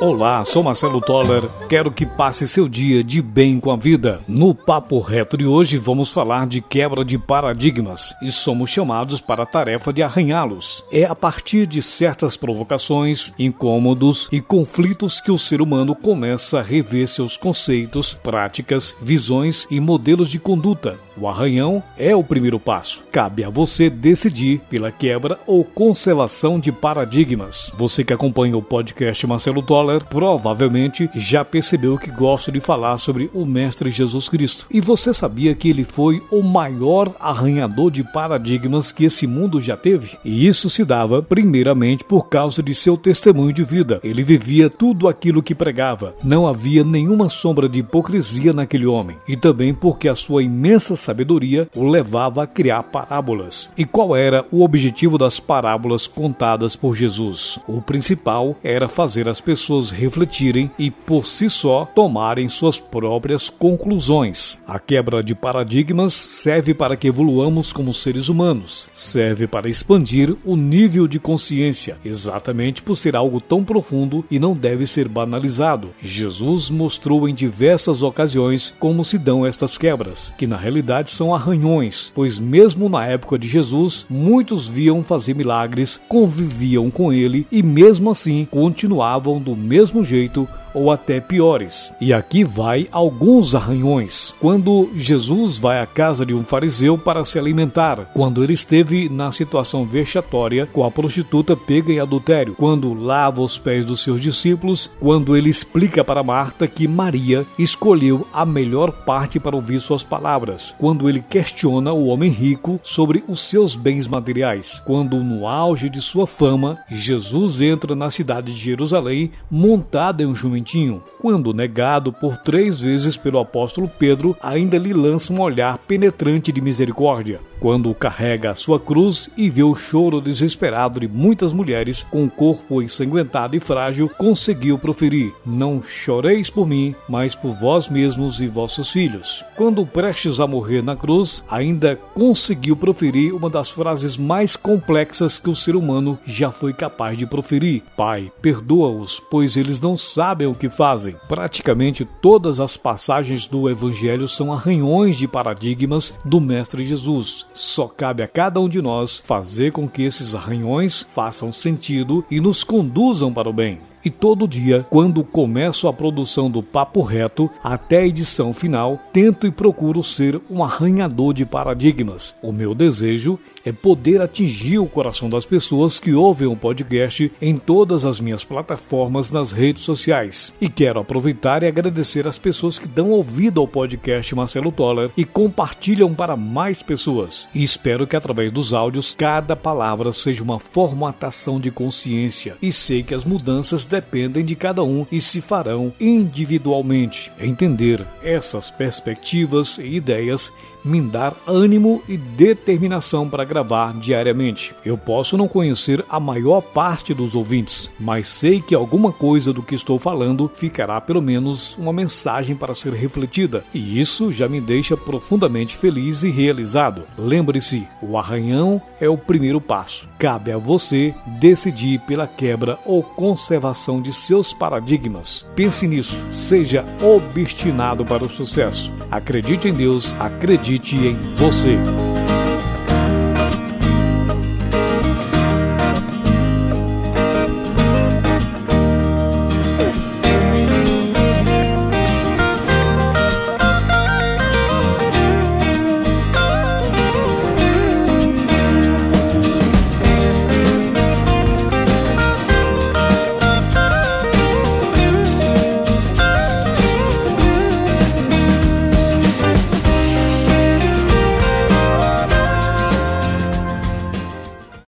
Olá, sou Marcelo Toller. Quero que passe seu dia de bem com a vida. No Papo Reto de hoje vamos falar de quebra de paradigmas e somos chamados para a tarefa de arranhá-los. É a partir de certas provocações, incômodos e conflitos que o ser humano começa a rever seus conceitos, práticas, visões e modelos de conduta. O arranhão é o primeiro passo. Cabe a você decidir pela quebra ou conservação de paradigmas. Você que acompanha o podcast Marcelo Toller provavelmente já percebeu que gosto de falar sobre o Mestre Jesus Cristo. E você sabia que ele foi o maior arranhador de paradigmas que esse mundo já teve? E isso se dava primeiramente por causa de seu testemunho de vida. Ele vivia tudo aquilo que pregava. Não havia nenhuma sombra de hipocrisia naquele homem. E também porque a sua imensa sabedoria o levava a criar parábolas. E qual era o objetivo das parábolas contadas por Jesus? O principal era fazer as pessoas refletirem e, por si só, tomarem suas próprias conclusões. A quebra de paradigmas serve para que evoluamos como seres humanos, serve para expandir o nível de consciência, exatamente por ser algo tão profundo e não deve ser banalizado. Jesus mostrou em diversas ocasiões como se dão estas quebras, que na realidade são arranhões, pois mesmo na época de Jesus, muitos viam fazer milagres, conviviam com ele e mesmo assim continuavam do mesmo jeito ou até piores. E aqui vai alguns arranhões. Quando Jesus vai à casa de um fariseu para se alimentar, quando ele esteve na situação vexatória com a prostituta pega em adultério, quando lava os pés dos seus discípulos, quando ele explica para Marta que Maria escolheu a melhor parte para ouvir suas palavras, quando ele questiona o homem rico sobre os seus bens materiais, quando no auge de sua fama, Jesus entra na cidade de Jerusalém montado em um jumento quando negado por três vezes pelo apóstolo Pedro, ainda lhe lança um olhar penetrante de misericórdia. Quando carrega a sua cruz e vê o choro desesperado de muitas mulheres com o corpo ensanguentado e frágil, conseguiu proferir: Não choreis por mim, mas por vós mesmos e vossos filhos. Quando prestes a morrer na cruz, ainda conseguiu proferir uma das frases mais complexas que o ser humano já foi capaz de proferir: Pai, perdoa-os, pois eles não sabem o que fazem. Praticamente todas as passagens do Evangelho são arranhões de paradigmas do Mestre Jesus. Só cabe a cada um de nós fazer com que esses arranhões façam sentido e nos conduzam para o bem e todo dia, quando começo a produção do Papo Reto até a edição final, tento e procuro ser um arranhador de paradigmas. O meu desejo é poder atingir o coração das pessoas que ouvem o podcast em todas as minhas plataformas nas redes sociais. E quero aproveitar e agradecer as pessoas que dão ouvido ao podcast Marcelo Toller e compartilham para mais pessoas. E espero que através dos áudios cada palavra seja uma formatação de consciência. E sei que as mudanças dependem de cada um e se farão individualmente. Entender essas perspectivas e ideias me dar ânimo e determinação para gravar diariamente. Eu posso não conhecer a maior parte dos ouvintes, mas sei que alguma coisa do que estou falando ficará pelo menos uma mensagem para ser refletida, e isso já me deixa profundamente feliz e realizado. Lembre-se, o arranhão é o primeiro passo. Cabe a você decidir pela quebra ou conservação de seus paradigmas. Pense nisso, seja obstinado para o sucesso. Acredite em Deus, acredite em você.